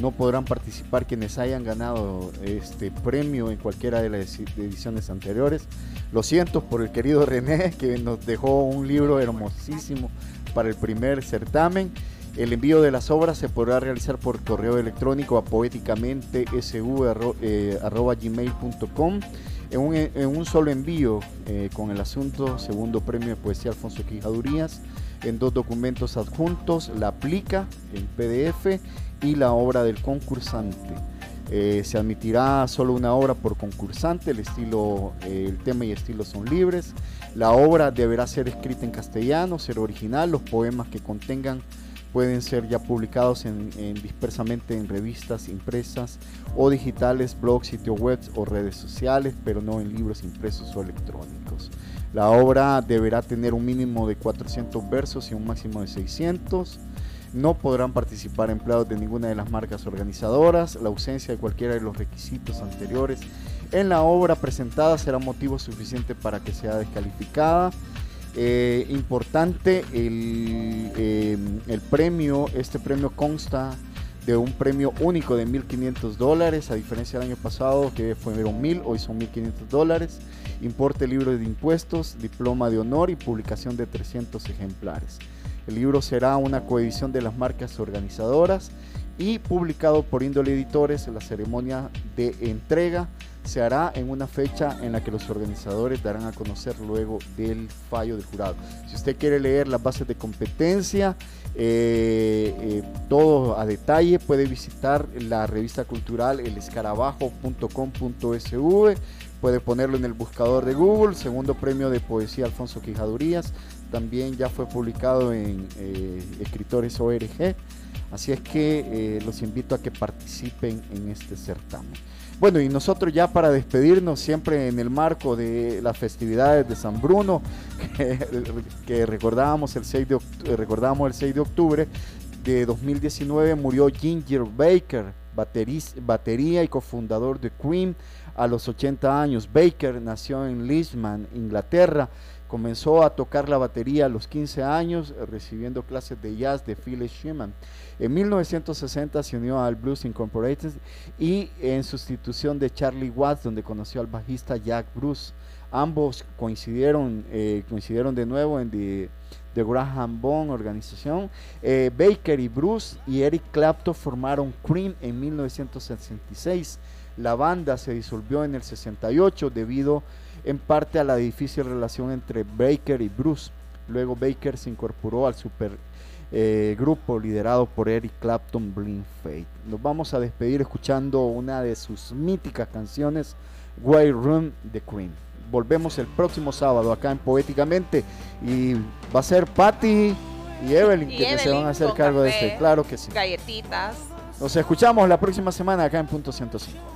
No podrán participar quienes hayan ganado este premio en cualquiera de las ediciones anteriores. Lo siento por el querido René, (laughs) que nos dejó un libro hermosísimo para el primer certamen. El envío de las obras se podrá realizar por correo electrónico a poéticamente.su@gmail.com en un, solo envío eh, con el asunto segundo premio de poesía Alfonso Quijadurías en dos documentos adjuntos, la aplica en PDF y la obra del concursante. Eh, se admitirá solo una obra por concursante, el, estilo, eh, el tema y estilo son libres. La obra deberá ser escrita en castellano, ser original. Los poemas que contengan pueden ser ya publicados en, dispersamente en revistas impresas o digitales, blogs, sitios web o redes sociales, pero no en libros impresos o electrónicos. La obra deberá tener un mínimo de 400 versos y un máximo de 600. No podrán participar empleados de ninguna de las marcas organizadoras. La ausencia de cualquiera de los requisitos anteriores en la obra presentada será motivo suficiente para que sea descalificada. Eh, importante, el, eh, el, premio, este premio consta de un premio único de 1.500 dólares, a diferencia del año pasado que fueron 1.000, hoy son 1.500 dólares. Importe libro de impuestos, diploma de honor y publicación de 300 ejemplares. El libro será una coedición de las marcas organizadoras y publicado por Índole Editores. La ceremonia de entrega se hará en una fecha en la que los organizadores darán a conocer luego del fallo del jurado. Si usted quiere leer las bases de competencia, eh, eh, todo a detalle, puede visitar la revista cultural elescarabajo.com.sv, puede ponerlo en el buscador de Google, segundo premio de poesía Alfonso Quijadurías, también ya fue publicado en eh, Escritores ORG. Así es que eh, los invito a que participen en este certamen. Bueno, y nosotros ya para despedirnos, siempre en el marco de las festividades de San Bruno, (laughs) que, recordábamos, el 6 de, recordábamos el 6 de octubre de 2019, murió Ginger Baker, batería y cofundador de Cream a los 80 años. Baker nació en Lisman, Inglaterra Comenzó a tocar la batería a los 15 años, recibiendo clases de jazz de Phyllis Schumann. En 1960 se unió al Blues Incorporated y en sustitución de Charlie Watts, donde conoció al bajista Jack Bruce. Ambos coincidieron, eh, coincidieron de nuevo en The, Graham Bone organización. Eh, Baker y Bruce y Eric Clapton formaron Cream en 1966. La banda se disolvió en el 68 debido a en parte a la difícil relación entre Baker y Bruce. Luego Baker se incorporó al super eh, grupo liderado por Eric Clapton, Blind Faith. Nos vamos a despedir escuchando una de sus míticas canciones, White Room de Queen. Volvemos el próximo sábado acá en Poéticamente y va a ser Patty y Evelyn que se van a hacer cargo de este. Claro que sí. Galletitas. Nos escuchamos la próxima semana acá en Punto 105.